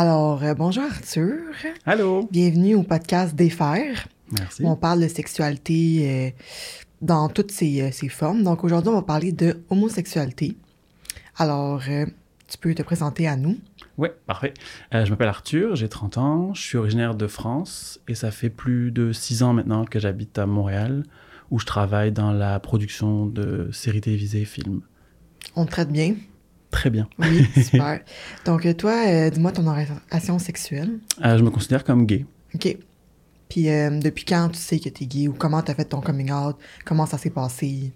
Alors, euh, bonjour Arthur. Allô. Bienvenue au podcast Défaire. Merci. Où on parle de sexualité euh, dans toutes ses, euh, ses formes. Donc aujourd'hui, on va parler de homosexualité. Alors, tu peux te présenter à nous. Ouais, parfait. Je m'appelle Arthur, j'ai 30 ans, je suis originaire de France et ça fait plus de 6 ans maintenant que j'habite à Montréal où je travaille dans la production de séries télévisées et films. On te traite bien? Très bien. Oui, super. Donc euh, toi, euh, dis-moi ton orientation sexuelle. Euh, je me considère comme gay. OK. Puis euh, depuis quand tu sais que t'es gay ou comment t'as fait ton coming out? Comment ça s'est passé?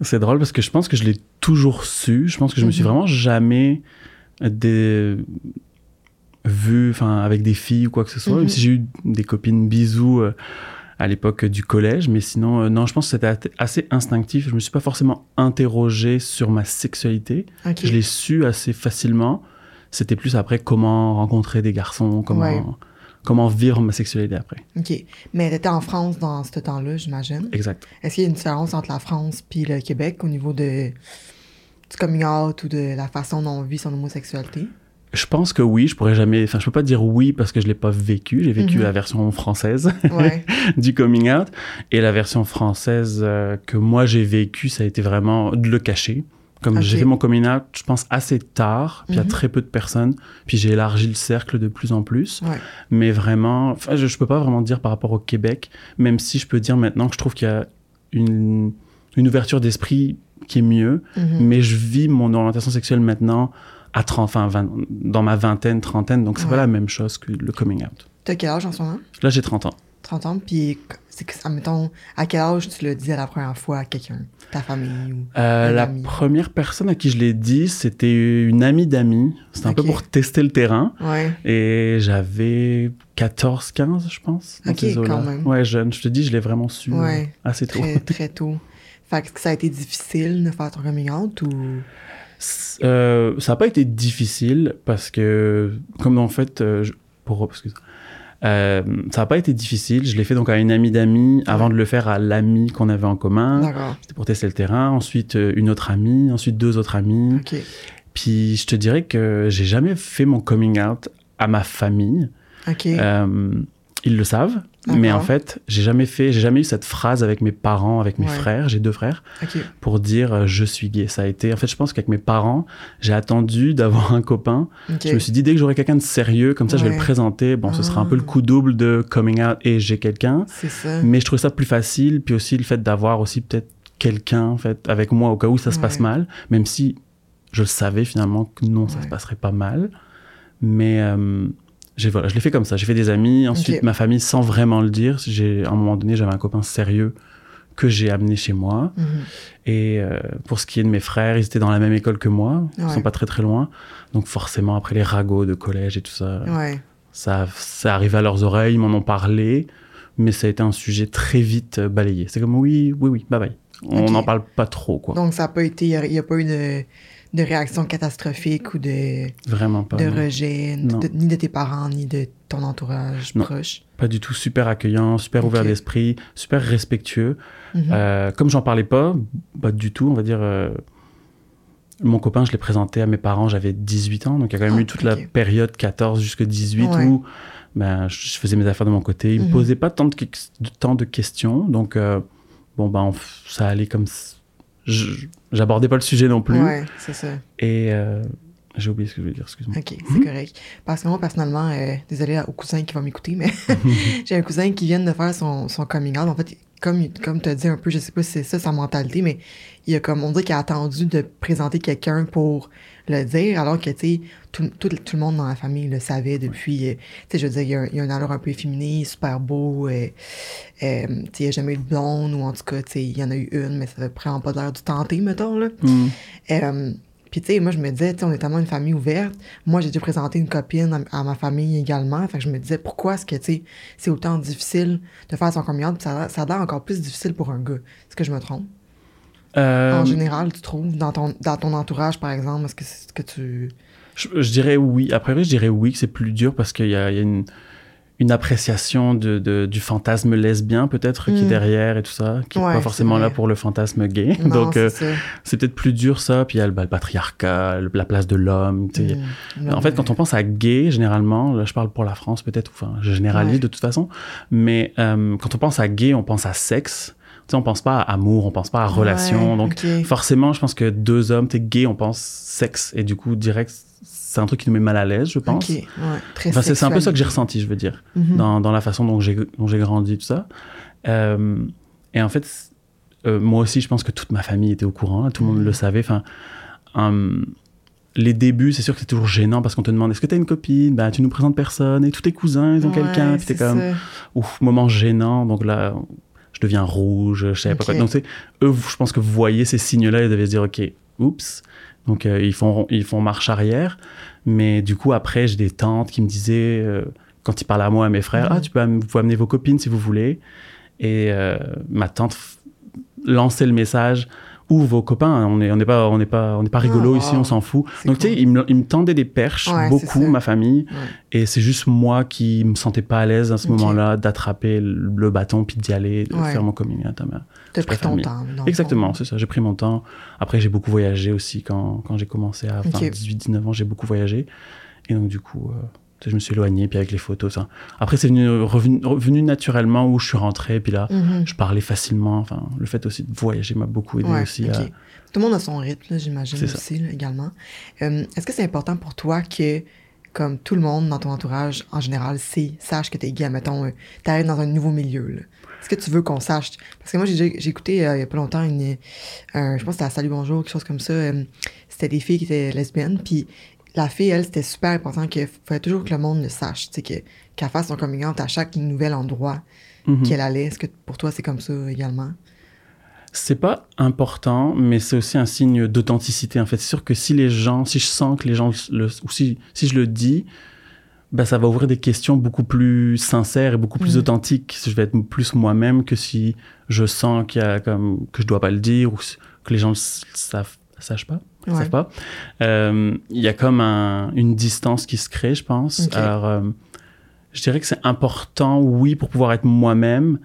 C'est drôle parce que je pense que je l'ai toujours su. Je pense que je me suis Mhm. vraiment jamais des... vu avec des filles ou quoi que ce soit. Mhm. Même si j'ai eu des copines bisous à l'époque du collège. Mais sinon, euh, non, je pense que c'était assez instinctif. Je me suis pas forcément interrogé sur ma sexualité. Je l'ai su assez facilement. C'était plus après comment rencontrer des garçons, comment, Ouais. comment vivre ma sexualité après. OK. Mais t'étais en France dans ce temps-là, j'imagine. Exact. Est-ce qu'il y a une différence entre la France puis le Québec au niveau de du coming out ou de la façon dont on vit son homosexualité? Je pense que oui, je pourrais jamais. Enfin, je peux pas dire oui parce que je l'ai pas vécu. J'ai vécu Mhm. la version française Ouais. du coming out et la version française euh, que moi j'ai vécue, ça a été vraiment de le cacher. Comme j'ai fait mon coming out, je pense assez tard, puis à Mhm. très peu de personnes, puis j'ai élargi le cercle de plus en plus. Ouais. Mais vraiment, enfin, je, je peux pas vraiment dire par rapport au Québec, même si je peux dire maintenant que je trouve qu'il y a une, une ouverture d'esprit qui est mieux. Mhm. Mais je vis mon orientation sexuelle maintenant à 30, enfin, 20 dans ma vingtaine, trentaine, donc c'est Ouais. pas la même chose que le coming out. T'as quel âge en ce moment? Là, j'ai 30 ans. 30 ans, puis c'est que, admettons, à quel âge tu dit à la première fois à quelqu'un? Ta famille ou... Euh, la première personne à qui je l'ai dit, c'était une amie d'amis. C'était un peu pour tester le terrain. Ouais. Et j'avais 14, 15, je pense. Ok, quand même. Ouais, jeune. Je te dis, je l'ai vraiment su euh, Ouais. assez tôt. Très, très tôt. Fait que ça a été difficile de faire ton coming out ou... Euh, ça n'a pas été difficile parce que, comme en fait, euh, je- pour, excuse, euh, ça n'a pas été difficile. Je l'ai fait donc à une amie d'amis avant de le faire à l'ami qu'on avait en commun. C'était pour tester le terrain. Ensuite, une autre amie. Ensuite, deux autres amis. OK. Puis, je te dirais que j'ai jamais fait mon coming out à ma famille. OK. Euh, ils le savent, mais en fait, j'ai jamais fait, j'ai jamais eu cette phrase avec mes parents, avec mes Ouais. frères. J'ai deux frères pour dire euh, je suis gay. Ça a été, en fait, je pense qu'avec mes parents, j'ai attendu d'avoir un copain. Je me suis dit dès que j'aurai quelqu'un de sérieux, comme ça, je vais le présenter. Bon, ce sera un peu le Ah. coup double de coming out et j'ai quelqu'un. Mais je trouvais ça plus facile, puis aussi le fait d'avoir aussi peut-être quelqu'un en fait avec moi au cas où ça se passe mal, même si je le savais finalement que non, ça se passerait pas mal. Mais euh, voilà, je l'ai fait comme ça. J'ai fait des amis, ensuite ma famille sans vraiment le dire. J'ai à un moment donné, j'avais un copain sérieux que j'ai amené chez moi. Mhm. Et euh, pour ce qui est de mes frères, ils étaient dans la même école que moi, ils Ouais. sont pas très très loin. Donc forcément après les ragots de collège et tout ça, Ouais. ça, ça arrivait à leurs oreilles, ils m'en ont parlé, mais ça a été un sujet très vite euh, balayé. C'est comme oui, oui, oui, bye bye. On n'en parle pas trop, quoi. Donc, ça n'a pas été... Il n'y a, pas eu de, de réaction catastrophique ou de, Vraiment pas. de non. rejet, de- ni de tes parents, ni de ton entourage Non. proche? Pas du tout super accueillant, super ouvert d'esprit, super respectueux. Mhm. Euh, comme j'en parlais pas, pas du tout, on va dire. euh, mon copain, je l'ai présenté à mes parents, j'avais 18 ans, donc il y a quand même Ah, eu toute la période 14 jusqu'à 18 Ouais. où ben, je faisais mes affaires de mon côté. Il Mhm. me posait pas tant de, tant de questions, donc euh, bon, ben, on ça allait comme. je- J'abordais pas le sujet non plus. Ouais, c'est ça. Et euh, j'ai oublié ce que je voulais dire, excuse-moi. OK, c'est correct. Parce que moi, personnellement, euh, désolé au cousin qui va m'écouter, mais j'ai un cousin qui vient de faire son, son coming out. En fait, comme, comme tu as dit un peu, je sais pas si c'est ça sa mentalité, mais il a comme, on dirait qu'il a attendu de présenter quelqu'un pour le dire, alors que, tu sais, tout, tout, tout le monde dans la famille le savait depuis, euh, tu sais, je veux dire, il y a, un- il y a un allure un peu efféminé, super beau, euh, euh, tu sais, il n'y a jamais eu de blonde, ou en tout cas, tu sais, il y en a eu une, mais ça fait vraiment pas l'air du tenter, mettons, là. Euh, puis tu sais, moi je me disais, tu sais, on est tellement une famille ouverte. Moi j'ai dû présenter une copine à, à ma famille également. Fait que je me disais, pourquoi est-ce que tu sais, c'est autant difficile de faire son coming out, puis ça, a l'air- ça a l'air encore plus difficile pour un gars. Est-ce que je me trompe? Euh, En général, tu trouves, dans ton, dans ton entourage par exemple, est-ce que c'est ce que tu. Je, je dirais oui. Après, je dirais oui que c'est plus dur parce qu'il y a, y a une, une appréciation de, de- du fantasme lesbien peut-être qui est Mm. derrière et tout ça, qui est Ouais, pas forcément là pour le fantasme gay. Non, Donc c'est euh, c'est peut-être plus dur ça. Puis il y a le, bah, le patriarcat, le- la place de l'homme. Mm. En fait, quand on pense à gay, généralement, là je parle pour la France peut-être, enfin je généralise Ouais. de toute façon, mais euh, quand on pense à gay, on pense à sexe. Tu sais, on pense pas à amour, on pense pas à relation. Ouais, Donc forcément, je pense que deux hommes, t'es gay, on pense sexe. Et du coup, direct, c'est un truc qui nous met mal à l'aise, je pense. Ok, ouais, très Enfin, c'est un peu ça que j'ai ressenti, je veux dire, Mhm. dans, dans la façon dont j'ai grandi, tout ça. Euh, et en fait, euh, moi aussi, je pense que toute ma famille était au courant, tout le monde Mhm. le savait. Enfin, hum, les débuts, c'est sûr que c'est toujours gênant parce qu'on te demande est-ce que t'as une copine? Ben, tu nous présentes personne et tous tes cousins, ils ont Ouais, quelqu'un. Puis t'es comme, ouf, moment gênant. Donc là, je deviens rouge, je savais pas Ok. quoi. Donc, c'est eux, je pense que vous voyez ces signes-là, ils devaient se dire, OK, oups. Donc, euh, ils, font, ils font marche arrière. Mais du coup, après, j'ai des tantes qui me disaient, euh, quand ils parlaient à moi, à mes frères, ah, tu peux, am- vous pouvez amener vos copines si vous voulez. Et euh, ma tante lançait le message, ou vos copains, on n'est on n'est pas, on n'est pas, on pas rigolo Oh, ici, on s'en fout. Donc, tu sais, ils me, ils me tendaient des perches, Ouais, beaucoup, ma famille. Ouais. Et c'est juste moi qui me sentais pas à l'aise à ce moment-là d'attraper le le bâton puis d'y aller, de Ouais. faire mon coming out à ma- T'as Je pris ton temps. Exactement, c'est ça. J'ai pris mon temps. Après, j'ai beaucoup voyagé aussi quand, quand j'ai commencé à Ok. 18-19 ans. J'ai beaucoup voyagé. Et donc, du coup, euh, je me suis éloigné. Puis avec les photos, ça. Après, c'est venu, revenu, revenu naturellement où je suis rentré. Puis là, Mhm. je parlais facilement. Enfin, le fait aussi de voyager m'a beaucoup aidé Ouais, aussi à. Tout le monde a son rythme, j'imagine aussi, là, également. Euh, Est-ce que c'est important pour toi que, comme tout le monde dans ton entourage, en général, sache que t'es gay, mettons, euh, t'arrives dans un nouveau milieu, là? Est-ce que tu veux qu'on sache? Parce que moi, j'ai j'ai écouté euh, il y a pas longtemps une, euh, je pense que c'était à Salut Bonjour, quelque chose comme ça. euh, c'était des filles qui étaient lesbiennes, puis la fille, elle, c'était super important qu'il fallait toujours que le monde le sache, tu sais, que- qu'elle fasse son coming out à chaque nouvel endroit Mhm. qu'elle allait. Est-ce que pour toi, c'est comme ça également? C'est pas important, mais c'est aussi un signe d'authenticité. En fait, c'est sûr que si les gens, si je sens que les gens, le, ou si, si je le dis, ben, ça va ouvrir des questions beaucoup plus sincères et beaucoup plus Mhm. authentiques. Je vais être plus moi-même que si je sens qu'il y a comme que je dois pas le dire ou que les gens le savent, sachent pas, Ouais. savent pas. Euh, Il y a comme un- une distance qui se crée, je pense. Alors, euh, je dirais que c'est important, oui, pour pouvoir être moi-même.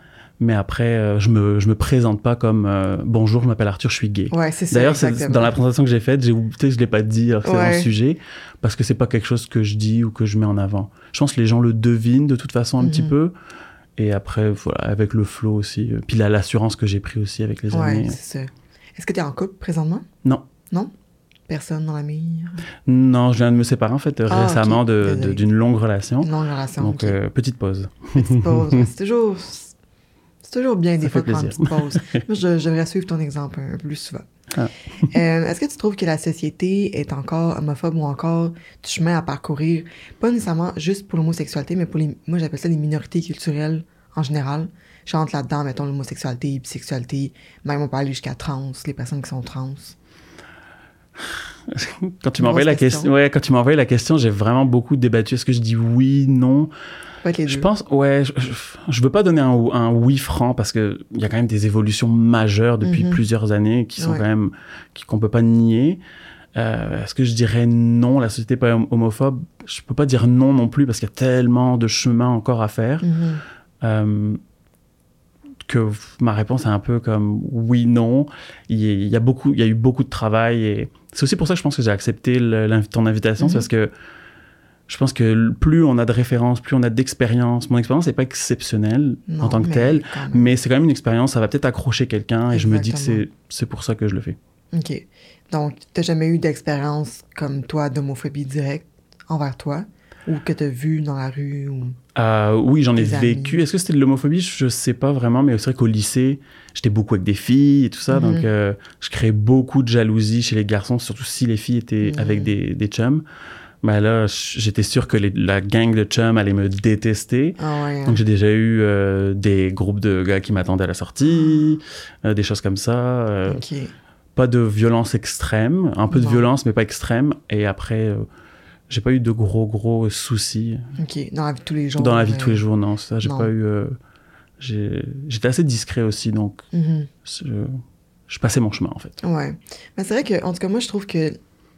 Mais après, euh, je me, je me présente pas comme bonjour, je m'appelle Arthur, je suis gay. Ouais, c'est. D'ailleurs, dans la présentation que j'ai faite, j'ai oublié, je l'ai pas dit, alors que c'est Ouais. dans le sujet, parce que c'est pas quelque chose que je dis ou que je mets en avant. Je pense que les gens le devinent de toute façon un petit Mhm. peu. Et après, voilà, avec le flow aussi. Puis l'assurance que j'ai pris aussi avec les Ouais, années. Est-ce que tu es en couple présentement? Non. Non? Personne dans la mire? Non, je viens de me séparer en fait Ah, récemment de- de- d'une longue relation. Une longue relation. Donc, euh, petite pause. Petite pause. c'est toujours. C'est toujours bien des fois de prendre une petite pause. Moi, devrais suivre ton exemple un peu plus souvent. Ah. Euh, Est-ce que tu trouves que la société est encore homophobe ou encore du chemin à parcourir, pas nécessairement juste pour l'homosexualité, mais pour les. Moi, j'appelle ça les minorités culturelles en général. Je rentre là-dedans, mettons l'homosexualité, bisexualité, même on peut aller jusqu'à trans, les personnes qui sont trans. Quand tu m'as envoyé Grosse la question, question. ouais, quand tu la question, j'ai vraiment beaucoup débattu. Est-ce que je dis oui, non? Je deux. pense, ouais, je, je, je veux pas donner un, un oui franc parce que il y a quand même des évolutions majeures depuis Mhm. plusieurs années qui sont Ouais. quand même qu'on peut pas nier. Euh, Est-ce que je dirais non? La société pas hom- homophobe Je peux pas dire non non plus parce qu'il y a tellement de chemin encore à faire Mhm. euh, que ma réponse est un peu comme oui non. Il y, a- beaucoup, il y a eu beaucoup de travail et c'est aussi pour ça que je pense que j'ai accepté le- ton invitation, c'est Mhm. parce que je pense que plus on a de références, plus on a d'expérience. Mon expérience n'est pas exceptionnelle Non, en tant que telle, mais c'est quand même une expérience. Ça va peut-être accrocher quelqu'un et je me dis que c'est c'est pour ça que je le fais. OK. Donc, t'as jamais eu d'expérience comme toi d'homophobie directe envers toi? Ou que t'as vu dans la rue ou... Euh, oui, j'en ai vécu. Est-ce que c'était de l'homophobie? Je sais pas vraiment, mais c'est vrai qu'au lycée, j'étais beaucoup avec des filles et tout ça, Mhm. donc euh, je créais beaucoup de jalousie chez les garçons, surtout si les filles étaient Mhm. avec des, des chums. Ben là, j'étais sûr que les- la gang de chums allait me détester. Ah ouais. Donc j'ai déjà eu euh, des groupes de gars qui m'attendaient à la sortie, euh, des choses comme ça. Pas de violence extrême, un peu de violence, mais pas extrême. Et après, j'ai pas eu de gros, gros soucis. OK. Dans la vie de tous les jours. Dans la vie de euh, tous les jours, non, ça, j'ai pas eu. euh, J'étais assez discret aussi, donc mhm. je, je passais mon chemin en fait. Ouais. Mais c'est vrai que, en tout cas, moi, je trouve que,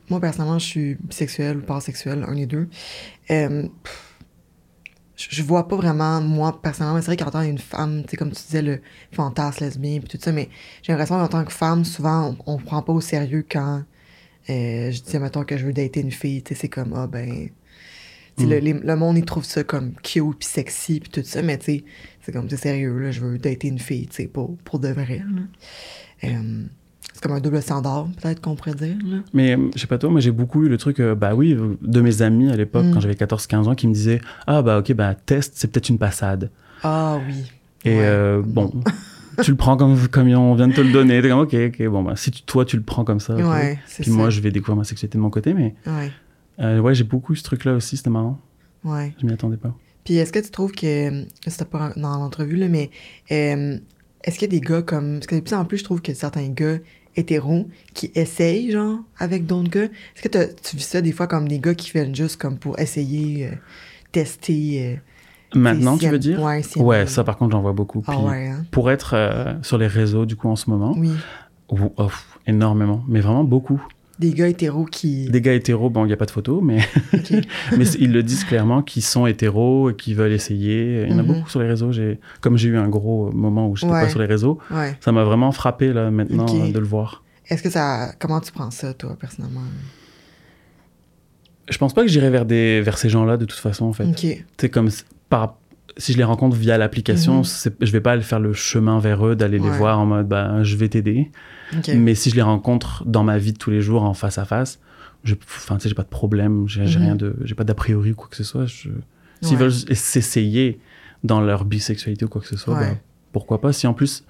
moi, personnellement, je suis bisexuelle ou pansexuelle, un des deux. Euh, pff, je, vois pas vraiment, moi, personnellement, c'est vrai qu'en tant qu'une femme, tu sais, comme tu disais, le fantasme lesbien puis tout ça, mais j'ai l'impression qu'en tant que femme, souvent, on, on prend pas au sérieux quand euh, je dis, mettons, que je veux dater une fille, tu sais, c'est comme, ah, ben... Mm. le, les- le monde, il trouve ça comme cute puis sexy puis tout ça, mais tu sais, c'est comme, c'est sérieux, là, je veux dater une fille, tu sais, pour, pour de vrai, là. Euh, c'est comme un double standard, peut-être qu'on pourrait dire, là. Mais euh, je sais pas toi, moi j'ai beaucoup eu le truc, euh, bah oui, de mes amis à l'époque, Mm. quand j'avais 14-15 ans, qui me disaient Ah bah ok, bah test, c'est peut-être une passade. Ah oui. Et Ouais. euh, bon, tu le prends comme, comme on vient de te le donner. T'es comme ok, ok, bon bah si tu- toi tu le prends comme ça. Ouais, Puis ça. moi je vais découvrir ma sexualité de mon côté, mais Ouais, euh, ouais, j'ai beaucoup eu ce truc là aussi, c'était marrant. ouais. Je m'y attendais pas. Puis est-ce que tu trouves que, c'était pas dans l'entrevue, là, mais euh, est-ce qu'il y a des gars comme. Parce que de plus en plus, je trouve que certains gars hétéros qui essayent, genre, avec d'autres gars. Est-ce que tu vis ça des fois comme des gars qui viennent juste comme pour essayer, euh, tester. Maintenant, tu veux dire? Ouais, Ouais, ça par contre j'en vois beaucoup. Ah ouais, hein? Pour être euh, sur les réseaux du coup en ce moment, Oui. ou- oh, pff, énormément, mais vraiment beaucoup. Des gars hétéros qui. Des gars hétéros, bon, il n'y a pas de photos, mais, mais ils le disent clairement, qu'ils sont hétéros et qu'ils veulent essayer. Il y en a Mhm. beaucoup sur les réseaux. J'ai, comme j'ai eu un gros moment où j'étais Ouais. pas sur les réseaux, Ouais. ça m'a vraiment frappé là maintenant de le voir. Est-ce que ça. Comment tu prends ça, toi, personnellement? Je pense pas que j'irai vers des vers ces gens-là de toute façon en fait. Ok. C'est comme par si je les rencontre via l'application, Mhm. c'est- je vais pas aller faire le chemin vers eux, d'aller les voir en mode bah je vais t'aider. Mais si je les rencontre dans ma vie de tous les jours en face à face, je, enfin, tu sais, j'ai pas de problème, j'ai j'ai Mhm. rien de, j'ai pas d'a priori ou quoi que ce soit. je- S'ils Ouais. veulent s'essayer dans leur bisexualité ou quoi que ce soit, Ouais. bah, pourquoi pas. Si en plus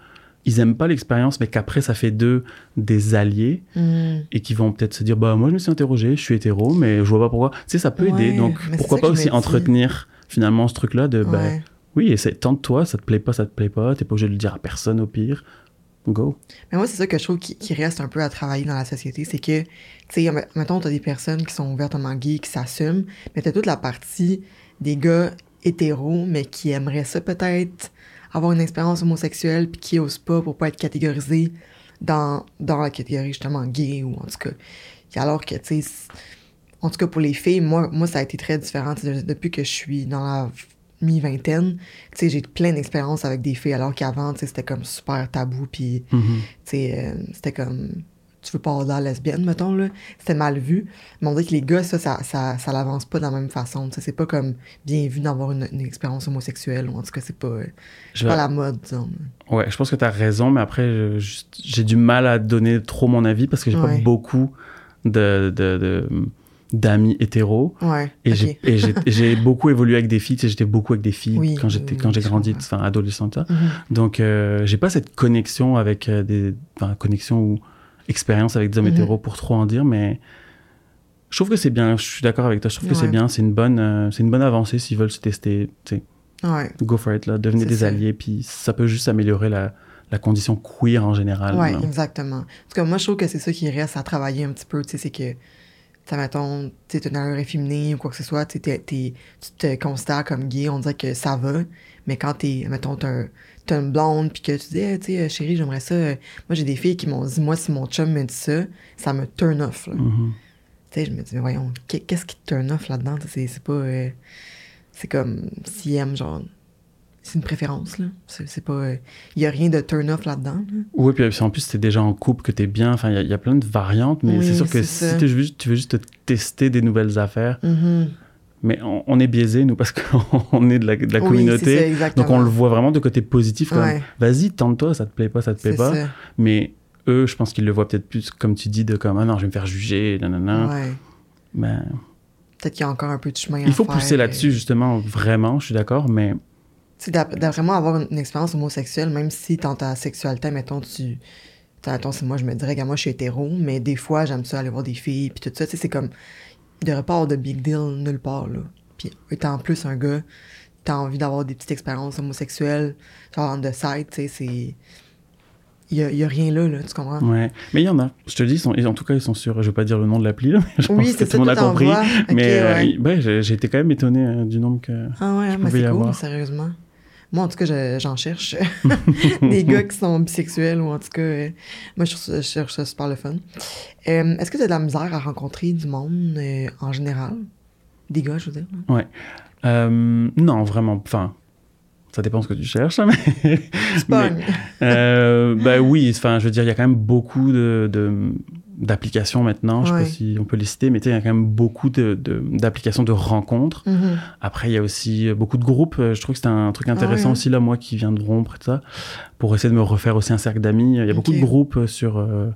ils aiment pas l'expérience, mais qu'après ça fait d'eux des alliés Hmm. et qui vont peut-être se dire bah moi je me suis interrogé, je suis hétéro, mais je vois pas pourquoi. Tu sais, ça peut aider. Donc pourquoi pas aussi entretenir finalement ce truc-là de bah, Ouais. oui, tente-toi, ça te plaît pas, ça te plaît pas, t'es pas obligé de le dire à personne au pire. Go. Mais moi, c'est ça que je trouve qui, qui reste un peu à travailler dans la société, c'est que, tu sais, me- mettons, t'as des personnes qui sont ouvertement gays, qui s'assument, mais t'as toute la partie des gars hétéros, mais qui aimeraient ça peut-être, avoir une expérience homosexuelle, puis qui osent pas pour pas être catégorisés dans, dans la catégorie justement gay, ou en tout cas. Alors que, tu sais, en tout cas pour les filles, moi, moi ça a été très différent. De- Depuis que je suis dans la mi-vingtaine, tu sais, j'ai plein d'expériences avec des filles, alors qu'avant, tu sais, c'était comme super tabou, puis tu sais, euh, c'était comme tu veux pas avoir lesbienne mettons là. C'était mal vu. Mais on dirait que les gars ça ça, ça, ça l'avance pas de la même façon c'est pas comme bien vu d'avoir une, une expérience homosexuelle ou en tout cas c'est pas Je pas la mode disons. Ouais, je pense que tu as raison, mais après, j'ai du mal à donner trop mon avis parce que j'ai Ouais. pas beaucoup de, de- de- d'amis hétéros. ouais Et j'ai- beaucoup évolué avec des filles. J'étais beaucoup avec des filles Oui, quand j'étais oui, quand j'ai grandi, enfin adolescente. ça. Mhm. Donc, euh, j'ai pas cette connexion avec euh, des. Enfin, connexion ou expérience avec des hommes Mhm. hétéros pour trop en dire, mais je trouve que c'est bien. Je suis d'accord avec toi. Je trouve que c'est bien. C'est une bonne, euh, c'est une bonne avancée s'ils veulent se tester. Ouais go for it là. Devenez des ça. alliés, puis ça peut juste améliorer la, la condition queer en général. ouais là. exactement en tout cas moi je trouve que c'est ça qui reste à travailler un petit peu tu sais c'est que ça mettons tu sais, t'as une allure efféminée ou quoi que ce soit t'es- t'es- tu te considères comme gay on dirait que ça va mais quand t'es mettons un- t'as une blonde puis que tu dis Hey, tu sais euh, chérie j'aimerais ça euh, moi j'ai des filles qui m'ont dit moi si mon chum me dit ça ça me turn off là. Mhm. tu sais je me dis mais voyons qu'est- qu'est-ce qui te turn off là-dedans? C'est c'est pas euh, c'est comme s'il aime genre c'est une préférence là c'est pas il y a rien de turn off là-dedans là. Oui, puis en plus, c'est déjà en couple que t'es bien. Enfin, il y a- il y, a plein de variantes, mais Oui, c'est sûr que si tu veux juste te tester des nouvelles affaires, Mhm. mais on, on est biaisé, nous, parce qu'on est de la, de la Oui, communauté. ça, donc on le voit vraiment de côté positif. Comme, Ouais. Vas-y, tente-toi, ça te plaît pas, ça te plaît pas. ça. Mais eux, je pense qu'ils le voient peut-être plus, comme tu dis, de comme, ah non, je vais me faire juger, nanana. Ouais. Ben, Peut-être qu'il y a encore un peu de chemin à il faut faire, pousser euh, là-dessus, justement, vraiment, je suis d'accord, mais D'a- vraiment avoir une, une expérience homosexuelle, même si dans ta sexualité, mettons, tu. Mettons, c'est moi, je me dirais, que moi, je suis hétéro, mais des fois, j'aime ça aller voir des filles, puis tout ça. Tu sais, c'est comme. Il devrait pas avoir de big deal nulle part, là. Puis, étant en plus un gars, t'as envie d'avoir des petites expériences homosexuelles, genre on the side, tu sais, c'est. Il y a, il y a rien là, là, tu comprends? ouais. Mais il y en a, je te dis, ils sont- en tout cas, ils sont sûrs, je vais pas dire le nom de l'appli, là, mais je Oui, pense que c'est tout le monde a compris. mais euh, ouais. ouais, j'ai été quand même étonné euh, du nombre que. Ah ouais, mais c'est cool, avoir. sérieusement. Moi, en tout cas, je- j'en cherche. des gars qui sont bisexuels ou en tout cas, euh, moi, je, cherche ça super le fun. Euh, Est-ce que tu as de la misère à rencontrer du monde euh, en général? Des gars, je veux dire. Euh, non, vraiment. Enfin, ça dépend ce que tu cherches. hein, Mais, euh, bah oui, enfin, je veux dire, il y a quand même beaucoup de, de- d'applications maintenant. Je sais Ouais. pas si on peut les citer, mais sais, il y a quand même beaucoup de, de- d'applications de rencontres. Mhm. Après, il y a aussi beaucoup de groupes. Euh, Je trouve que c'était un truc intéressant aussi, là, moi qui viens de rompre et tout ça, pour essayer de me refaire aussi un cercle d'amis. Il y a beaucoup de groupes euh, sur euh,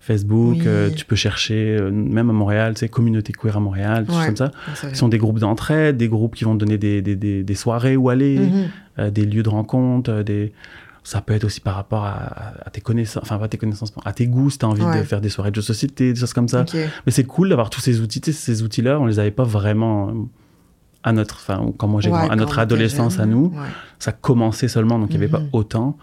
Facebook. Oui. euh, tu peux chercher, euh, même à Montréal, tu sais, communauté queer à Montréal, tout Ouais. comme ça. C'est. Ce sont des groupes d'entraide, des groupes qui vont te donner des, des, des, des soirées où aller, Mhm. euh, des lieux de rencontre, euh, des... ça peut être aussi par rapport à, à tes connaissances, enfin pas tes connaissances, à tes goûts, si tu as envie Ouais. de faire des soirées de jeux de société, des choses comme ça. Mais c'est cool d'avoir tous ces outils. Ces outils-là, on les avait pas vraiment euh, à notre, enfin, quand moi j'ai Ouais, à notre adolescence à nous. ouais. Ça commençait seulement, donc il n'y avait pas Mhm. autant.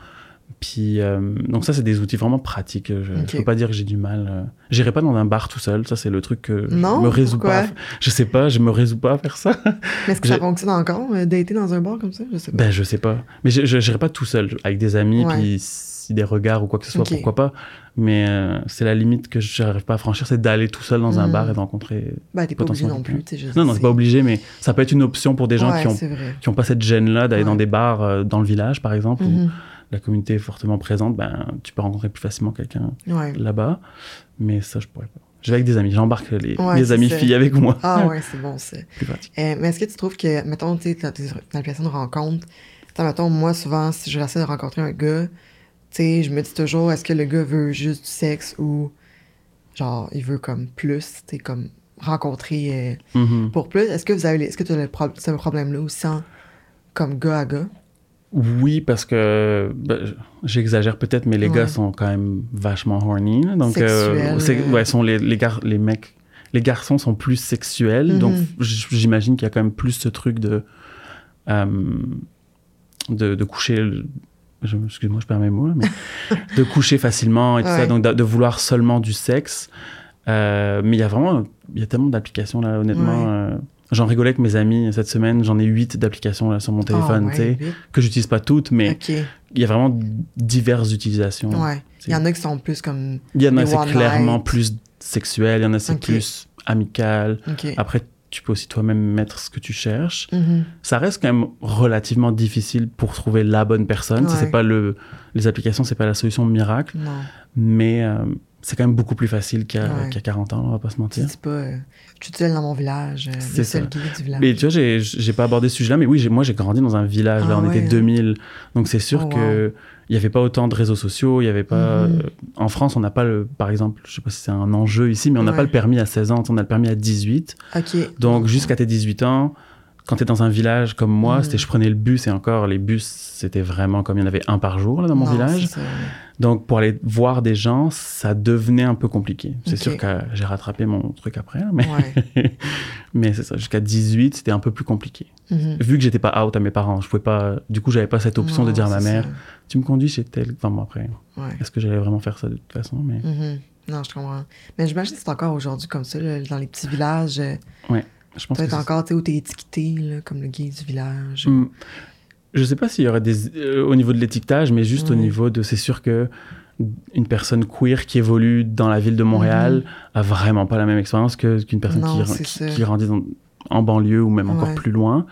Puis, euh, donc ça, c'est des outils vraiment pratiques. Je ne peux pas dire que j'ai du mal. euh. J'irai pas dans un bar tout seul. Ça, c'est le truc que Non, je me résous pourquoi? pas. Je sais pas, je me résous pas à faire ça. Mais est-ce que ça fonctionne encore, euh, dater dans un bar comme ça? Je sais pas. ben, je sais pas. Mais je j'irai pas tout seul. Avec des amis, puis si des regards ou quoi que ce soit, pourquoi pas. Mais euh, c'est la limite que je n'arrive pas à franchir, c'est d'aller tout seul dans un Mhm. bar et de rencontrer. Ben, t'es pas obligé non plus. Non, non, c'est pas obligé, mais ça peut être une option pour des gens Ouais, qui ont qui pas cette gêne-là d'aller Ouais. dans des bars euh, dans le village, par exemple, où Mhm. La communauté est fortement présente, ben, tu peux rencontrer plus facilement quelqu'un Ouais. là-bas. Mais ça, je pourrais pas. Je vais avec des amis, j'embarque les, Ouais, les c'est amis filles avec moi. Ah ouais, c'est bon, c'est. Plus pratique. Euh, mais est-ce que tu trouves que, mettons, tu sais, dans tes applications de rencontre, mettons, moi, souvent, si je essaie de rencontrer un gars, tu sais, je me dis toujours, est-ce que le gars veut juste du sexe ou, genre, il veut comme plus, tu sais, comme rencontrer euh, Mhm. pour plus? Est-ce que vous avez, est-ce que tu as le pro- ce problème-là aussi en- comme gars à gars? Oui, parce que ben, j'exagère peut-être, mais les Ouais. gars sont quand même vachement horny. là. Donc, euh, euh. ouais, sont les, les, gar- les mecs, les garçons sont plus sexuels. Mhm. Donc, j'imagine qu'il y a quand même plus ce truc de, euh, de, de coucher. Excuse-moi, je perds mes mots, là, mais de coucher facilement et tout ça. Donc, de, de vouloir seulement du sexe. Euh, mais il y a vraiment, il y a tellement d'applications là, honnêtement. J'en rigolais avec mes amis cette semaine. J'en ai huit d'applications là sur mon téléphone, ouais, vite. que j'utilise pas toutes, mais il y a vraiment diverses utilisations. ouais. Il y en a qui sont plus comme. Il y en a, c'est clairement plus sexuel, il y en a, c'est Ok. plus amical. Après, tu peux aussi toi-même mettre ce que tu cherches. Mhm. Ça reste quand même relativement difficile pour trouver la bonne personne. Ouais. C'est pas le, les applications, c'est pas la solution miracle, Non. mais euh, c'est quand même beaucoup plus facile qu'à Ouais. qu'à 40 ans, on va pas se mentir. dis pas, euh, je suis seul dans mon village, euh, C'est seul gay du village. Mais tu vois, j'ai- pas abordé ce sujet-là, mais oui, moi j'ai grandi dans un village, là, Ah on ouais, était hein. 2000. Donc c'est sûr Oh, que il y avait pas autant de réseaux sociaux, il y avait pas. Mhm. euh, en France, on n'a pas le. Par exemple, je sais pas si c'est un enjeu ici, mais on n'a Ouais. pas le permis à 16 ans, on a le permis à 18. Ok. Donc jusqu'à tes 18 ans, quand tu es dans un village comme moi, Mhm. c'était je prenais le bus et encore, les bus, c'était vraiment comme il y en avait un par jour là, dans mon Non, village. Donc pour aller voir des gens, ça devenait un peu compliqué. C'est sûr que j'ai rattrapé mon truc après, hein, mais, Ouais. mais c'est ça. Jusqu'à 18, c'était un peu plus compliqué Mhm. vu que j'étais pas out à mes parents, je pouvais pas. Du coup, j'avais pas cette option Non, de dire à ma mère, ça. tu me conduis chez tel. Enfin, bon, après, Ouais. est-ce que j'allais vraiment faire ça de toute façon Mais Mhm. Non, je comprends. Mais j'imagine que c'est encore aujourd'hui comme ça, là, dans les petits villages. euh, je pense que Peut-être c'est- encore, tu sais, où t'es étiqueté, là, comme le gay du village. Hmm. Je sais pas s'il y aurait des euh, au niveau de l'étiquetage, mais juste au niveau de, c'est sûr que une personne queer qui évolue dans la ville de Montréal a vraiment pas la même expérience que qu'une personne Mhm. Non, qui, qui, qui grandit dans- en banlieue ou même encore Ouais. plus loin.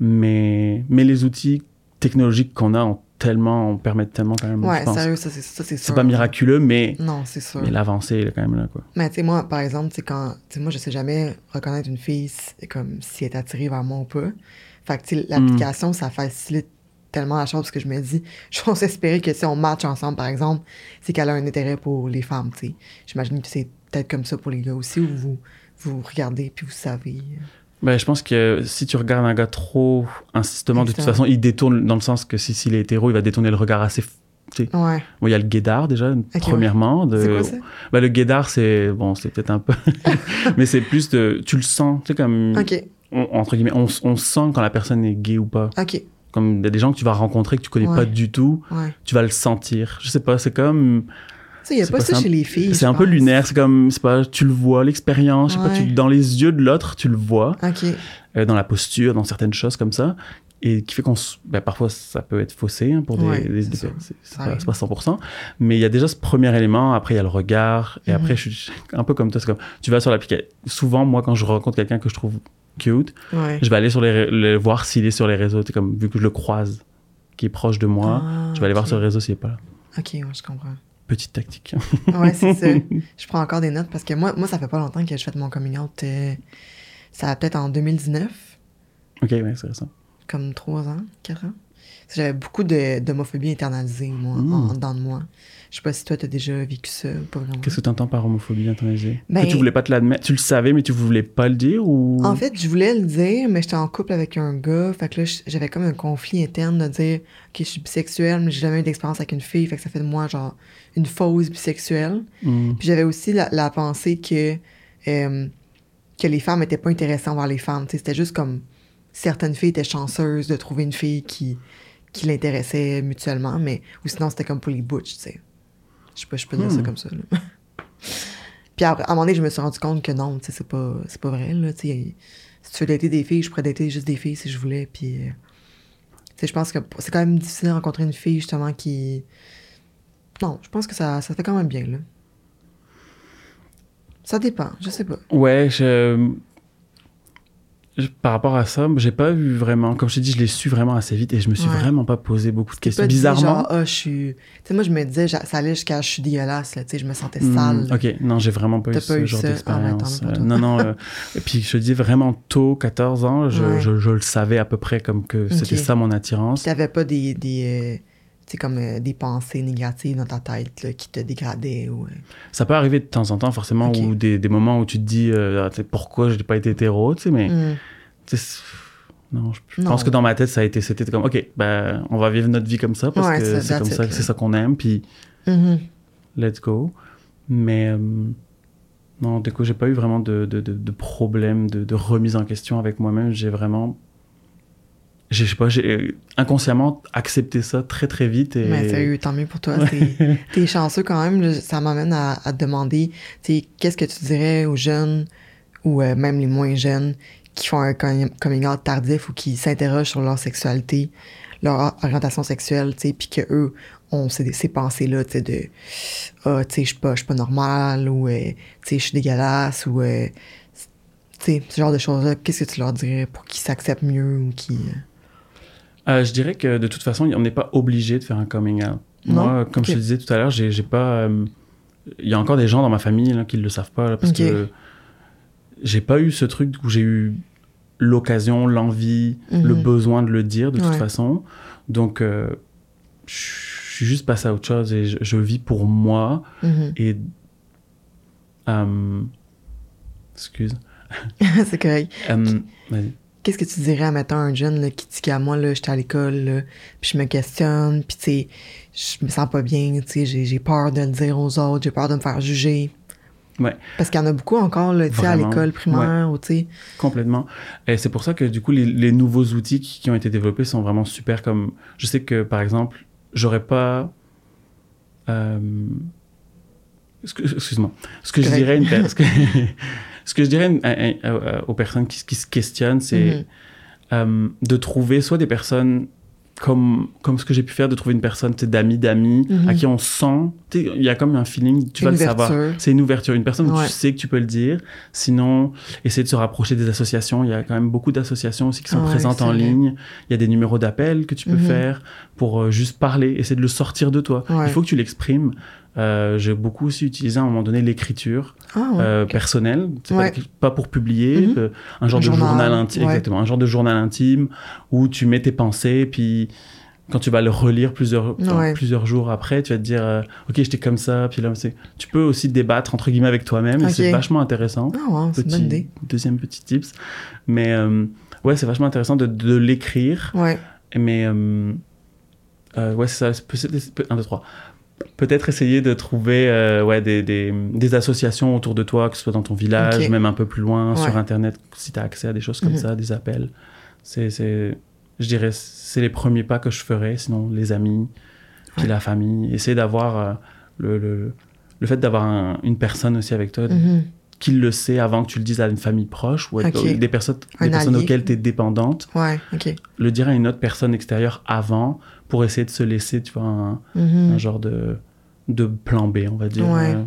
Mais mais les outils technologiques qu'on a ont tellement, on permettent tellement quand même. ouais, sérieux, ça, c'est ça, c'est sûr. C'est pas miraculeux, mais Non, c'est sûr. mais l'avancée elle est quand même là quoi. Mais tu sais, moi, par exemple, tu sais, quand. Tu sais, moi, je sais jamais reconnaître une fille comme si elle est attirée vers moi ou pas. Fait que, sais, l'application, ça facilite tellement la chose parce que je me dis, j'ose espérer que si on match ensemble, par exemple, c'est qu'elle a un intérêt pour les femmes, tu sais. J'imagine que c'est peut-être comme ça pour les gars aussi, où vous, vous regardez puis vous savez. Ben, je pense que si tu regardes un gars trop insistement, de toute façon, il détourne dans le sens que si s'il est hétéro, il va détourner le regard assez. sais. Ouais. Bon, il y a le guédard déjà, premièrement. De... C'est quoi ça? Ben, le guédard, c'est bon, c'est peut-être un peu, mais c'est plus de, tu le sens, tu sais comme Ok, on- entre guillemets, on, on sent quand la personne est gay ou pas. ok, Comme il y a des gens que tu vas rencontrer que tu connais Ouais. pas du tout, ouais. tu vas le sentir. Je sais pas, c'est comme, il y a C'est pas pas ça chez les filles. c'est un peu lunaire. C'est comme, c'est pas, tu le vois, l'expérience, pas, Ouais. tu, dans les yeux de l'autre, tu le vois. Euh, dans la posture, dans certaines choses comme ça, et qui fait qu'on... ben, parfois, ça peut être faussé hein, pour des... Ouais, pas, c'est pas 100%, mais il y a déjà ce premier élément, après il y a le regard, et Mhm. après, je suis un peu comme toi, c'est comme... Tu vas sur l'application... Souvent, moi, quand je rencontre quelqu'un que je trouve cute. Ouais. Je vais aller sur les, le voir s'il est sur les réseaux. Comme, vu que je le croise, qui est proche de moi, Ah, je vais aller voir sur les réseaux s'il est pas là. Ok, ouais, je comprends. Petite tactique. Ouais, c'est ça. Je prends encore des notes parce que moi, moi, ça fait pas longtemps que je fais mon coming out. euh, ça a peut-être en 2019, ok, ouais, c'est ça. comme 3 ans, 4 ans. J'avais beaucoup d'homophobie internalisée, moi, Mm. en, dans de moi. Je sais pas si toi, t'as déjà vécu ça ou pas vraiment. Qu'est-ce que tu entends par homophobie internalisée? Ben- Que tu voulais pas te l'admettre Tu le savais, mais tu voulais pas le dire ou? En fait, je voulais le dire, mais j'étais en couple avec un gars. Fait que là, j'avais comme un conflit interne de dire Ok, je suis bisexuelle, mais j'ai jamais eu d'expérience avec une fille. Fait que ça fait de moi, genre, une fausse bisexuelle. Hmm. Puis j'avais aussi la, la pensée que, euh, que les femmes étaient pas intéressées envers les femmes. C'était juste comme certaines filles étaient chanceuses de trouver une fille qui, qui l'intéressait mutuellement, mais ou sinon c'était comme pour les butch, tu sais. Je sais pas, je peux dire ça Hmm. comme ça. là. Puis après, à un moment donné, je me suis rendu compte que non, tu sais, c'est pas, c'est pas vrai, là, tu sais. Si tu veux dater des filles, je pourrais dater juste des filles si je voulais, puis... euh, tu sais, je pense que c'est quand même difficile de rencontrer une fille, justement, qui... Non, je pense que ça, ça fait quand même bien, là. Ça dépend, je sais pas. Ouais, je... Par rapport à ça, j'ai pas vu vraiment. Comme je t'ai dit, je l'ai su vraiment assez vite et je me suis Ouais. vraiment pas posé beaucoup de questions. Bizarrement. genre, ah, je suis. Tu sais, moi, je me disais, ça allait jusqu'à je suis dégueulasse, là, tu sais, je me sentais Hmm, sale. ok, non, j'ai vraiment pas eu ce genre? Ah, d'expérience. ouais, Euh, non, non. euh, et puis je te dis vraiment tôt, 14 ans, je, Ouais. je, je le savais à peu près comme que c'était ça mon attirance. T'avais pas des. des sais, comme euh, des pensées négatives dans ta tête, là, qui te dégradaient ou. euh, Ça peut arriver de temps en temps, forcément, ou des, des moments où tu te dis euh, Ah, pourquoi je n'ai pas été hétéro, tu sais, mais c'est- non, je, je Non. pense que dans ma tête, ça a été, c'était comme, ok, ben, on va vivre notre vie comme ça parce Ouais, que c'est comme it, ça, c'est ça qu'on aime, puis Mhm. let's go. Mais non, du coup, j'ai pas eu vraiment de, de, de, de problème, de, remise en question avec moi-même. J'ai vraiment, je sais pas, j'ai euh, inconsciemment accepté ça très très vite et Mais sérieux, tant mieux pour toi. T'es- T'es chanceux quand même. là. Ça m'amène à, à te demander, qu'est-ce que tu dirais aux jeunes ou euh, même les moins jeunes qui font un com- coming out tardif ou qui s'interrogent sur leur sexualité, leur orientation sexuelle, tu sais, puis que eux ont ces, ces pensées-là, tu sais, de ah, tu sais, je suis pas, je suis pas normal ou euh, tu sais, je suis dégueulasse ou euh, tu sais, ce genre de choses-là. Qu'est-ce que tu leur dirais pour qu'ils s'acceptent mieux ou qu'ils. Euh, je dirais que de toute façon, on n'est pas obligé de faire un coming out. Non? Moi, comme je te disais tout à l'heure, j'ai pas. euh, Il y a encore des gens dans ma famille là, qui ne le savent pas là, parce Ok. que j'ai pas eu ce truc où j'ai eu l'occasion, l'envie, le Mhm. besoin de le dire de toute façon. Donc, euh, je suis juste passé à autre chose et je, je vis pour moi Mhm. et. euh, excuse. C'est correct. Vas-y. Qu'est-ce que tu dirais à mettons un jeune là, qui dit qu'à moi là j'étais à l'école puis je me questionne puis tu sais je me sens pas bien tu sais j'ai j'ai peur de le dire aux autres j'ai peur de me faire juger Ouais. parce qu'il y en a beaucoup encore là tu sais à l'école primaire ou tu sais Complètement. Et c'est pour ça que du coup, les, les nouveaux outils qui, qui ont été développés sont vraiment super. Comme je sais que par exemple, j'aurais pas. euh, ce que- Excuse-moi. Ce que je dirais, une per- ce que, je dirais à- à- à- aux personnes qui, qui se questionnent, c'est Mhm. euh, de trouver soit des personnes comme, comme ce que j'ai pu faire, de trouver une personne, d'amis, d'amis, Mhm. à qui on sent, il y a comme un feeling, tu vas le savoir. C'est une ouverture, une personne où tu sais que tu peux le dire. Sinon, essayer de se rapprocher des associations. Il y a quand même beaucoup d'associations aussi qui sont présentes en ligne. Il y a des numéros d'appel que tu peux Mhm. faire pour euh, juste parler, essayer de le sortir de toi. Ouais. Il faut que tu l'exprimes. Euh, j'ai beaucoup aussi utilisé à un moment donné l'écriture ah ouais euh, personnelle, Ouais. pas, pas pour publier, Mhm. euh, un genre Un de journal, journal intime, ouais. exactement, un genre de journal intime où tu mets tes pensées, puis quand tu vas le relire plusieurs, plusieurs jours après, tu vas te dire, euh, ok, j'étais comme ça, puis là, c'est... tu peux aussi débattre entre guillemets avec toi-même, et c'est vachement intéressant. ah bonne idée deuxième petit tips, mais ouais, c'est vachement intéressant de, de l'écrire, mais ouais, c'est ça, un, deux, trois. Peut-être essayer de trouver euh, ouais, des, des, des associations autour de toi, que ce soit dans ton village, même un peu plus loin, Ouais. sur Internet, si tu as accès à des choses comme Mhm. ça, des appels. C'est, c'est, je dirais, c'est les premiers pas que je ferais, sinon les amis, puis Ouais. la famille. Essayer d'avoir euh, le, le, le fait d'avoir un- une personne aussi avec toi, Mhm. Qui le sait avant que tu le dises à une famille proche ou à des personnes, des personnes auxquelles tu es dépendante, ouais ok le dire à une autre personne extérieure avant pour essayer de se laisser, tu vois, un, Mhm. un genre de, de plan B, on va dire. Ouais. Euh,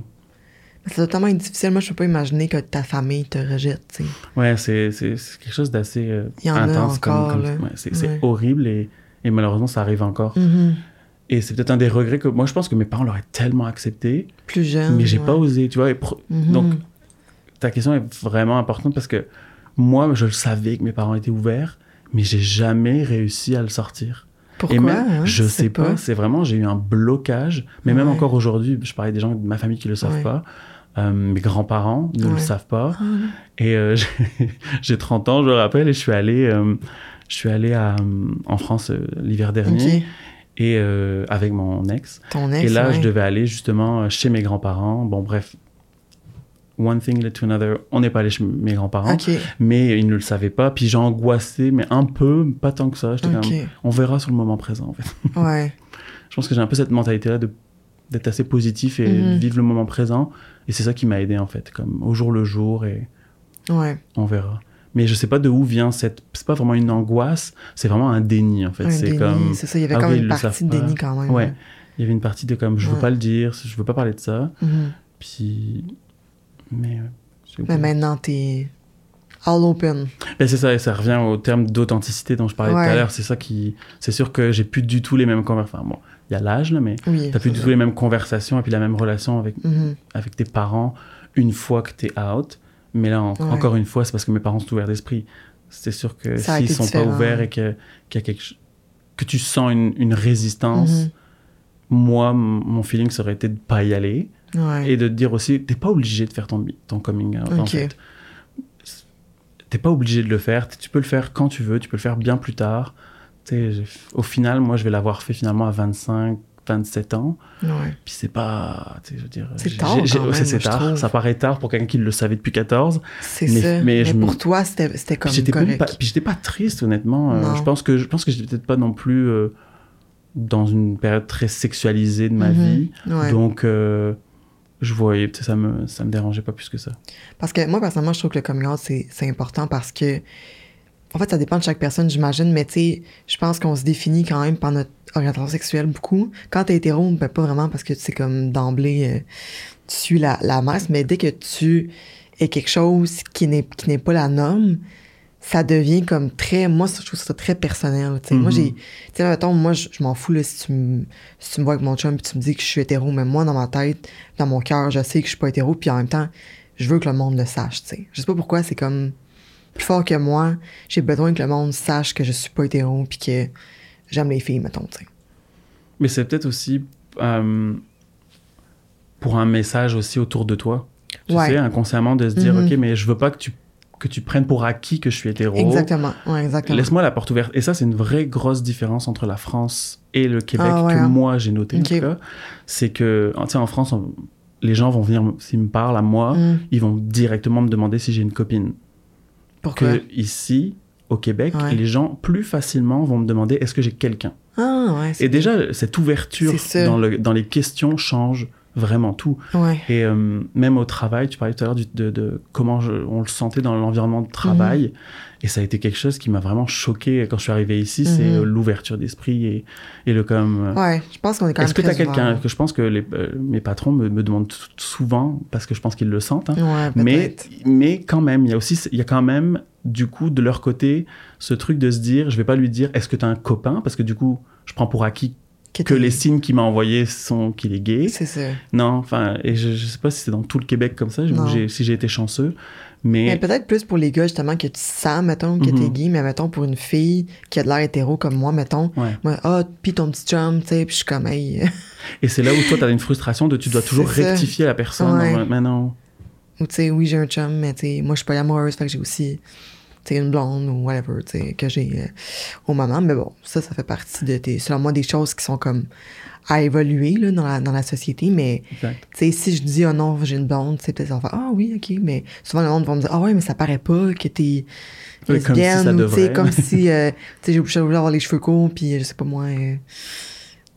C'est totalement difficile. Moi, je peux pas imaginer que ta famille te rejette. Ouais, c'est quelque chose d'assez euh, Il y en a intense. encore, comme, comme- ouais, c'est Ouais. horrible et, et malheureusement, ça arrive encore. Mhm. Et c'est peut-être un des regrets que moi, je pense que mes parents l'auraient tellement accepté, Plus jeune. mais j'ai ouais. pas osé, tu vois. et pro- Mhm. Donc, ta question est vraiment importante parce que moi, je le savais que mes parents étaient ouverts, mais j'ai jamais réussi à le sortir. Pourquoi? et même, hein? je sais pas, c'est vraiment, j'ai eu un blocage. Mais même encore aujourd'hui, je parlais des gens de ma famille qui le savent Ouais. pas. Euh, mes grands-parents ne le savent pas. Ah, Et euh, j'ai- j'ai 30 ans, je me rappelle, et je suis allé, euh, je suis allé à, en France l'hiver dernier et avec mon ex. Ton ex. et là, je devais aller justement chez mes grands-parents. Bon, bref, one thing led to another. On n'est pas allé chez mes grands-parents, mais ils ne le savaient pas. Puis j'ai angoissé, mais un peu, pas tant que ça. On verra sur le moment présent, en fait. Ouais. Je pense que j'ai un peu cette mentalité-là de d'être assez positif et Mhm. vivre le moment présent. Et c'est ça qui m'a aidé, en fait, comme au jour le jour, et Ouais. on verra. Mais je sais pas de où vient cette... C'est pas vraiment une angoisse, c'est vraiment un déni, en fait. C'est comme... C'est ça, il y avait Ah ils une partie de déni quand même. Ouais. Il y avait une partie de comme, je veux Ouais. pas le dire, je veux pas parler de ça. Mhm. Puis... Mais... euh, Mais maintenant, t'es all open. Ben, c'est ça, et ça revient au terme d'authenticité dont je parlais tout à l'heure. C'est ça qui... C'est sûr que j'ai plus du tout les mêmes conversations. Enfin, bon, il y a l'âge, là, mais Oui. t'as plus du ça. tout les mêmes conversations et puis la même relation avec Mhm. avec tes parents une fois que t'es out. Mais là, en- Ouais. encore une fois, c'est parce que mes parents sont ouverts d'esprit. C'est sûr que Ça s'ils été sont différent. pas ouverts et que, qu'il y a quelque que tu sens une, une résistance, Mhm. moi, mon feeling serait été de pas y aller Ouais. et de te dire aussi, t'es pas obligé de faire ton, ton coming out, en Ok. fait. T'es pas obligé de le faire. Tu peux le faire quand tu veux. Tu peux le faire bien plus tard. Au final, moi, je vais l'avoir fait finalement à 25, 27 ans. Ouais. Puis c'est pas. je veux dire. C'est tard j'ai- quand ouais, c'est- tard. trouve. Ça paraît tard pour quelqu'un qui le savait depuis 14. C'est Mais- ça. mais Mais, pour toi, c'était c'était comme j'étais correct. pas, puis j'étais pas triste, honnêtement. Euh, je pense que je pense que j'étais peut-être pas non plus euh, dans une période très sexualisée de ma Mhm. vie. Ouais. Donc, euh, je voyais, ça me, ça me dérangeait pas plus que ça. Parce que moi, personnellement, je trouve que le coming out, c'est important parce que, en fait, ça dépend de chaque personne, j'imagine, mais tu sais, je pense qu'on se définit quand même par notre orientation sexuelle beaucoup. Quand t'es hétéro, ben pas vraiment parce que c'est comme d'emblée, euh, tu suis la, la masse, mais dès que tu es quelque chose qui n'est pas la norme, ça devient comme très, moi, je trouve ça très personnel, tu sais. Moi, Mhm. j'ai, tu sais, mettons, moi, je, je m'en fous, là, si tu me, si tu me vois avec mon chum puis tu me dis que je suis hétéro, mais moi, dans ma tête, dans mon cœur, je sais que je suis pas hétéro, puis en même temps, je veux que le monde le sache, sais. Je sais pas pourquoi, c'est comme plus fort que moi. J'ai besoin que le monde sache que je suis pas hétéro, puis que j'aime les filles, mettons, tu sais. Mais c'est peut-être aussi euh, pour un message aussi autour de toi. Tu Ouais. sais, inconsciemment de se dire, Mhm. ok, mais je veux pas que tu que tu prennes pour acquis que je suis hétéro. Exactement. Ouais, exactement. Laisse-moi la porte ouverte. Et ça, c'est une vraie grosse différence entre la France et le Québec Ah ouais, que hein. moi j'ai noté en Ok. tout cas. C'est que, tu sais, en France, on- les gens vont venir, s'ils me parlent à moi, Mm. ils vont directement me demander si j'ai une copine. Pourquoi? Que ici, au Québec, Ouais. les gens plus facilement vont me demander est-ce que j'ai quelqu'un? Ah, ouais. Et déjà, cette ouverture le, dans les questions change vraiment tout. Ouais. Et euh, même au travail, tu parlais tout à l'heure de, de comment je- on le sentait dans l'environnement de travail. Mhm. Et ça a été quelque chose qui m'a vraiment choqué quand je suis arrivé ici. C'est Mhm. euh, l'ouverture d'esprit et, et le comme. euh, Ouais, je pense qu'on est quand même Est-ce que tu as quelqu'un que je pense que les, euh, mes patrons me, me demandent souvent parce que je pense qu'ils le sentent. hein. Ouais, mais, mais quand même, il y a aussi, il y a quand même, du coup, de leur côté, ce truc de se dire, je vais pas lui dire, est-ce que tu as un copain? Parce que du coup, je prends pour acquis que les signes qu'il m'a envoyés sont qu'il est gay. C'est ça. Non, enfin, et je, je sais pas si c'est dans tout le Québec comme ça, si j'ai été chanceux, mais, Mais peut-être plus pour les gars, justement, que tu sens, mettons, que Mhm. t'es gay, mais mettons, pour une fille qui a de l'air hétéro comme moi, mettons, ouais. moi, ah, pis ton petit chum, tu sais, pis je suis comme, hey. Et c'est là où toi, tu as une frustration de tu dois toujours ça. rectifier la personne. Ouais. en- Mais non. Ou tu sais, oui, j'ai un chum, mais tu sais, moi, je suis pas amoureuse, fait que j'ai aussi, une blonde ou whatever, que j'ai euh, au moment. Mais bon, ça, ça fait partie de tes, selon moi, des choses qui sont comme à évoluer, là, dans la, dans la société, mais si je dis, oh non, j'ai une blonde, sais, peut-être va faire, ah oui, ok, mais souvent, le monde va me dire, ah ouais, mais ça paraît pas que t'es lesbienne, ou tu comme si, euh, tu sais, j'ai obligé d'avoir les cheveux courts, puis je sais pas moi, euh,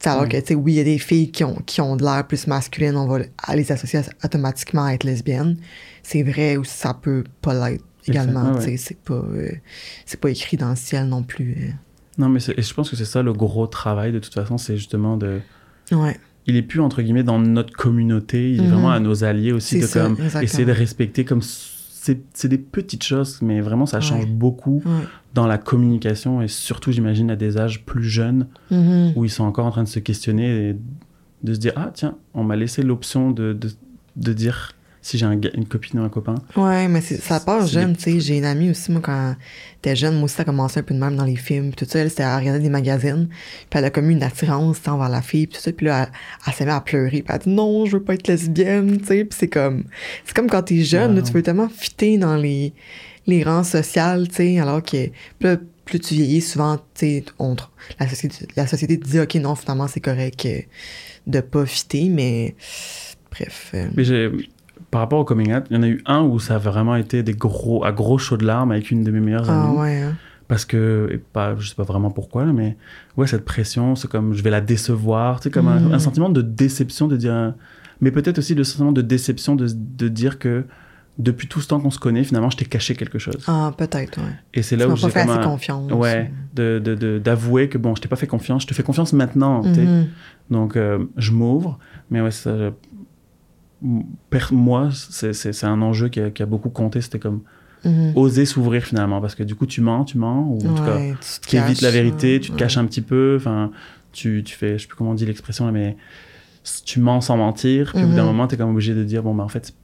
alors que, tu sais, oui, il y a des filles qui ont, qui ont de l'air plus masculine, on va les associer automatiquement à être lesbiennes. C'est vrai, ou ça peut pas l'être également, ouais, c'est pas, euh, pas écrit dans le ciel non plus. Non, mais et je pense que c'est ça le gros travail de toute façon, c'est justement de, euh. Ouais. il est plus entre guillemets dans notre communauté, il est Mhm. vraiment à nos alliés aussi de ça, comme exactement. essayer de respecter comme c'est des petites choses, mais vraiment ça change Ouais. beaucoup Ouais. dans la communication et surtout j'imagine à des âges plus jeunes Mhm. où ils sont encore en train de se questionner et de se dire ah tiens on m'a laissé l'option de, de, de dire si j'ai un une copine ou un copain. Ouais, mais ça part jeune, tu sais. J'ai une amie aussi, moi, quand t'es jeune, moi aussi, ça a commencé un peu de même dans les films. Puis tout ça, elle, c'était à regarder des magazines. Puis elle a comme eu une attirance, envers la fille. Puis tout ça. Puis là, elle, elle s'est mise à pleurer. Puis elle a dit non, je veux pas être lesbienne, tu sais. Puis c'est comme, c'est comme quand t'es jeune, là, tu veux tellement fitter dans les, les rangs sociaux, tu sais. Alors que, là, plus tu vieillis, souvent, tu la société, la société te dit, OK, non, finalement, c'est correct euh, de pas fitter, mais bref. euh, Mais j'ai par rapport au coming out, il y en a eu un où ça a vraiment été des gros à gros chauds de larmes avec une de mes meilleures ah amies. ouais, hein. parce que et pas je sais pas vraiment pourquoi mais ouais cette pression c'est comme je vais la décevoir tu sais comme un, un sentiment de déception de dire mais peut-être aussi le sentiment de déception de, de dire que depuis tout ce temps qu'on se connaît finalement je t'ai caché quelque chose Ah, peut-être, ouais. et c'est là où pas j'ai fait comme assez un- confiance. ouais de de- de- d'avouer que bon je t'ai pas fait confiance je te fais confiance maintenant tu sais. Mhm. donc euh, je m'ouvre mais ouais ça moi c'est un enjeu qui a, qui a beaucoup compté c'était comme Mhm. oser s'ouvrir finalement parce que du coup tu mens tu mens ou en tout cas tu te tu évites la vérité, tu te ouais. caches un petit peu, enfin, tu, tu fais, je sais plus comment on dit l'expression là, mais tu mens sans mentir, puis au bout d'un Mhm. moment, tu es comme obligé de dire, bon, ben en fait,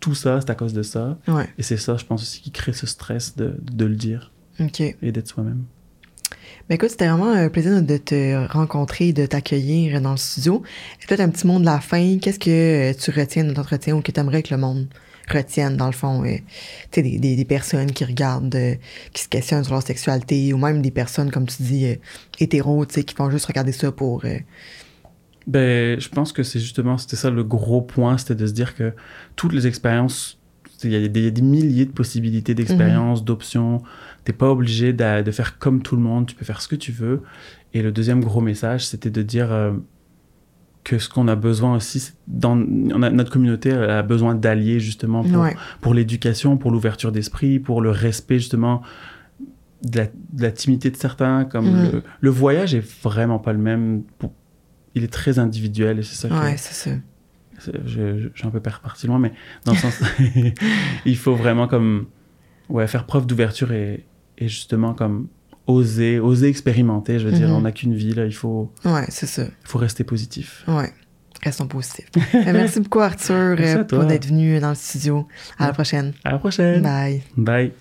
tout ça, c'est à cause de ça. Ouais, Et c'est ça, je pense aussi, qui crée ce stress de, de le dire et d'être soi-même. Ben écoute, c'était vraiment un plaisir de te rencontrer de t'accueillir dans le studio. Peut-être un petit mot de la fin. Qu'est-ce que euh, tu retiens de notre entretien ou que tu aimerais que le monde retienne, dans le fond? euh, tu sais, des, des, personnes qui regardent, euh, qui se questionnent sur leur sexualité, ou même des personnes, comme tu dis, euh, hétéros, tu sais, qui font juste regarder ça pour... euh, Ben, je pense que c'est justement, c'était ça le gros point, c'était de se dire que toutes les expériences, il y, a des il y a des milliers de possibilités d'expériences, Mhm. d'options. T'es pas obligé de, de faire comme tout le monde, tu peux faire ce que tu veux. Et le deuxième gros message, c'était de dire euh, que ce qu'on a besoin aussi, dans on a- notre communauté elle a besoin d'alliés justement pour, Ouais. pour l'éducation, pour l'ouverture d'esprit, pour le respect justement de la, de la timidité de certains. Comme Mhm. le, le voyage est vraiment pas le même. pour- il est très individuel et c'est ça Ouais, c'est ça. C'est- je, je- je suis un peu parti loin, mais dans le sens, il faut vraiment comme ouais faire preuve d'ouverture et, et justement comme oser, oser expérimenter. Je veux dire, Mhm. on n'a qu'une vie là, il faut, Ouais, c'est ça. il faut rester positif. Ouais. Restons positifs. Ben, merci beaucoup, Arthur, Merci euh, pour d'être venu dans le studio. À la prochaine. À la prochaine. Bye. Bye.